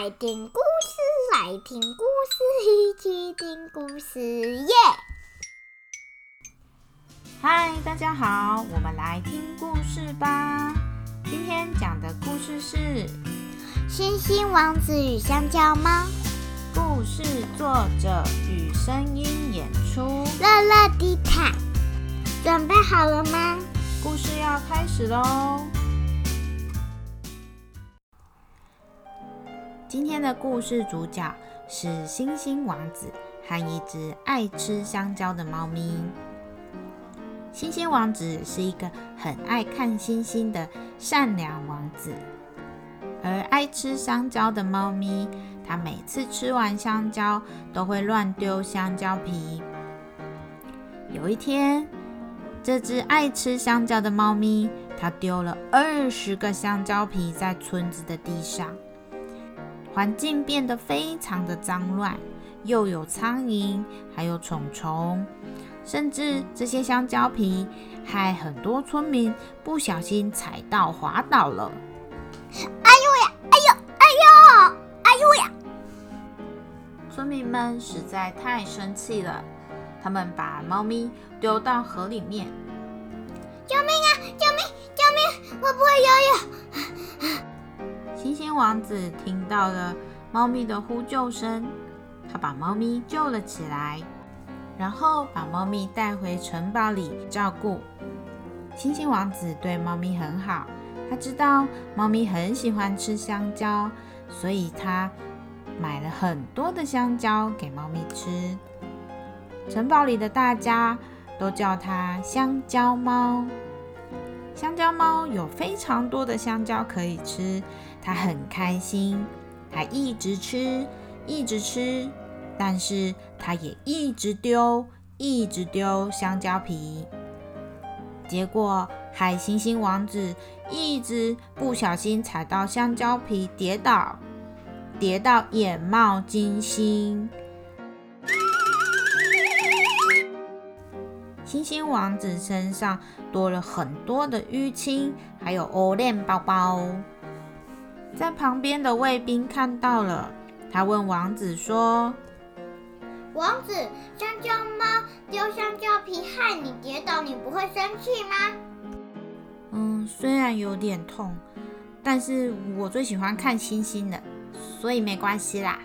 来听故事，来听故事，一起听故事耶！嗨，大家好，我们来听故事吧。今天讲的故事是《星星王子与香蕉猫》。故事作者与声音演出乐乐迪塔。准备好了吗？故事要开始喽！今天的故事主角是星星王子和一只爱吃香蕉的猫咪。星星王子是一个很爱看星星的善良王子，而爱吃香蕉的猫咪，它每次吃完香蕉都会乱丢香蕉皮。有一天，这只爱吃香蕉的猫咪，它丢了二十个香蕉皮在村子的地上。环境变得非常的脏乱，又有苍蝇，还有虫虫，甚至这些香蕉皮害很多村民不小心踩到滑倒了。哎呦呀！哎呦！哎呦！哎呦呀！村民们实在太生气了，他们把猫咪丢到河里面。救命啊！救命！救命！我不会游泳。星星王子听到了猫咪的呼救声，他把猫咪救了起来，然后把猫咪带回城堡里照顾。星星王子对猫咪很好，他知道猫咪很喜欢吃香蕉，所以他买了很多的香蕉给猫咪吃。城堡里的大家都叫它香蕉猫。香蕉猫有非常多的香蕉可以吃。它很开心，它一直吃，一直吃，但是它也一直丢，一直丢香蕉皮。结果海星星王子一直不小心踩到香蕉皮，跌倒，跌到眼冒金星。星星王子身上多了很多的淤青，还有欧链包包。在旁边的卫兵看到了，他问王子说：“王子，香蕉猫丢香蕉皮害你跌倒，你不会生气吗？”“嗯，虽然有点痛，但是我最喜欢看星星了，所以没关系啦。”“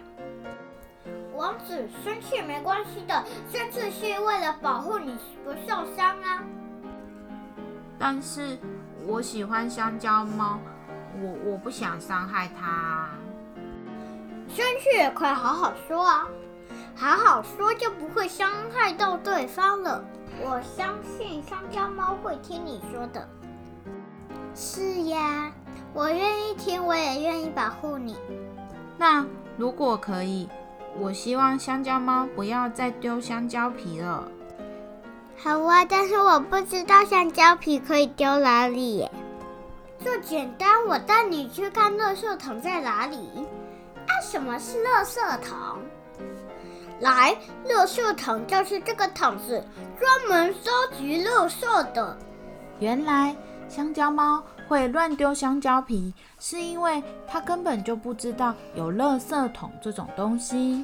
生气没关系的，生气是为了保护你不受伤啊。”“但是我喜欢香蕉猫。”我我不想伤害它，生气也可以好好说啊，好好说就不会伤害到对方了。我相信香蕉猫会听你说的。是呀，我愿意听，我也愿意保护你。那如果可以，我希望香蕉猫不要再丢香蕉皮了。好啊，但是我不知道香蕉皮可以丢哪里耶。这简单，我带你去看垃圾桶在哪里。啊，什么是垃圾桶？来，垃圾桶就是这个桶子，专门收集垃圾的。原来香蕉猫会乱丢香蕉皮，是因为他根本就不知道有垃圾桶这种东西。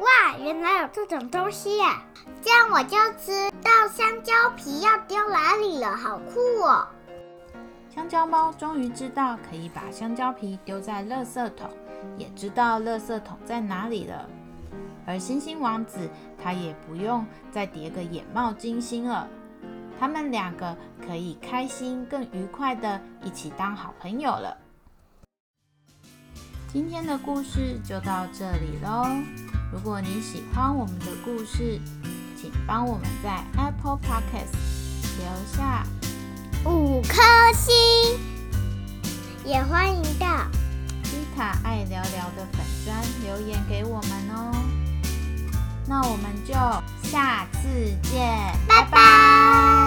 哇，原来有这种东西呀！这样我就知道香蕉皮要丢哪里了，好酷哦！香蕉猫终于知道可以把香蕉皮丢在垃圾桶，也知道垃圾桶在哪里了。而星星王子他也不用再叠个眼冒金星了，他们两个可以开心、更愉快的一起当好朋友了。今天的故事就到这里喽。如果你喜欢我们的故事，请帮我们在 Apple Podcast 留下。五颗星，也欢迎到伊塔爱聊聊的粉砖留言给我们哦。那我们就下次见，拜拜。